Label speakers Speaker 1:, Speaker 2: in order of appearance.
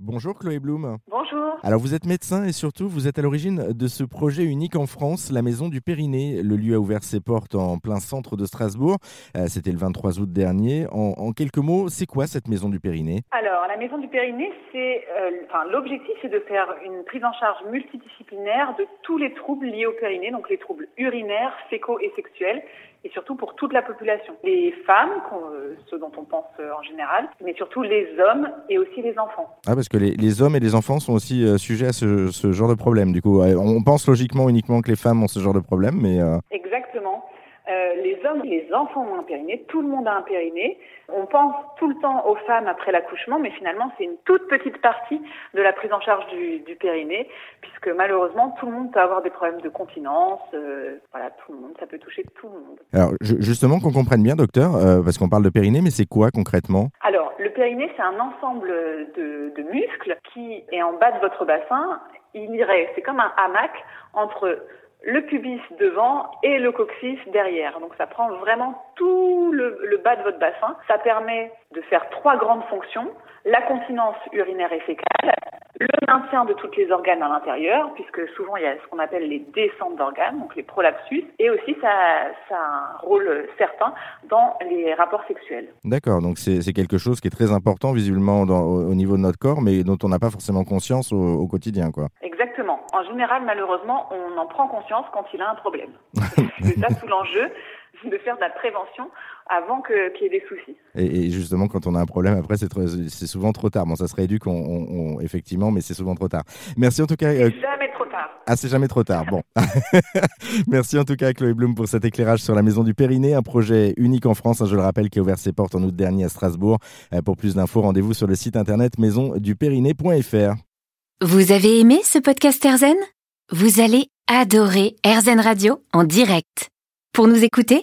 Speaker 1: Bonjour Chloé Blum.
Speaker 2: Bonjour.
Speaker 1: Alors vous êtes médecin et surtout vous êtes à l'origine de ce projet unique en France, la Maison du Périnée. Le lieu a ouvert ses portes en plein centre de Strasbourg. Euh, C'était le 23 août dernier. En, en quelques mots, c'est quoi cette Maison du Périnée?
Speaker 2: Alors, la maison du périnée, c'est, euh, enfin, l'objectif, c'est de faire une prise en charge multidisciplinaire de tous les troubles liés au périnée, donc les troubles urinaires, fécaux et sexuels, et surtout pour toute la population. Les femmes, euh, ceux dont on pense en général, mais surtout les hommes et aussi les enfants.
Speaker 1: Ah parce que les, les hommes et les enfants sont aussi euh, sujets à ce, ce genre de problème. Du coup, on pense logiquement uniquement que les femmes ont ce genre de problème, mais euh,
Speaker 2: Exactement. Euh, les hommes et les enfants ont un périnée, tout le monde a un périnée. On pense tout le temps aux femmes après l'accouchement, mais finalement c'est une toute petite partie de la prise en charge du, du périnée, puisque malheureusement tout le monde peut avoir des problèmes de continence. euh, voilà, tout le monde, ça peut toucher tout le monde.
Speaker 1: alors ju- justement qu'on comprenne bien, docteur, euh, parce qu'on parle de périnée, mais c'est quoi concrètement?
Speaker 2: Alors, périnée, c'est un ensemble de, de muscles qui est en bas de votre bassin. Il irait, c'est comme un hamac entre le pubis devant et le coccyx derrière. Donc, ça prend vraiment tout le, le bas de votre bassin. Ça permet de faire trois grandes fonctions la continence urinaire et fécale, le maintien de tous les organes à l'intérieur, puisque souvent il y a ce qu'on appelle les descentes d'organes, donc les prolapsus, et aussi ça, ça a un rôle certain dans les rapports sexuels.
Speaker 1: D'accord, donc c'est quelque chose qui est très important visiblement dans- au, au niveau de notre corps, mais dont on n'a pas forcément conscience au, au quotidien, quoi.
Speaker 2: Exactement. En général, malheureusement, on en prend conscience quand il a un problème. C'est ça tout l'enjeu, de faire de la prévention avant que- qu'il y ait des soucis.
Speaker 1: Et, et justement, quand on a un problème, après, c'est souvent trop tard. Bon, ça se rééduque, on, on- on- effectivement, mais c'est souvent trop tard. Merci en tout cas. euh,
Speaker 2: Jamais trop tard.
Speaker 1: ah, c'est jamais trop tard. Bon. Merci en tout cas, Chloé Blum, pour cet éclairage sur la Maison du Périnée, un projet unique en France, hein, je le rappelle, qui a ouvert ses portes en août dernier à Strasbourg. Euh, pour plus d'infos, rendez-vous sur le site internet maisondupériné.fr.
Speaker 3: Vous avez aimé ce podcast Airzen? Vous allez adorer Airzen Radio en direct. Pour nous écouter,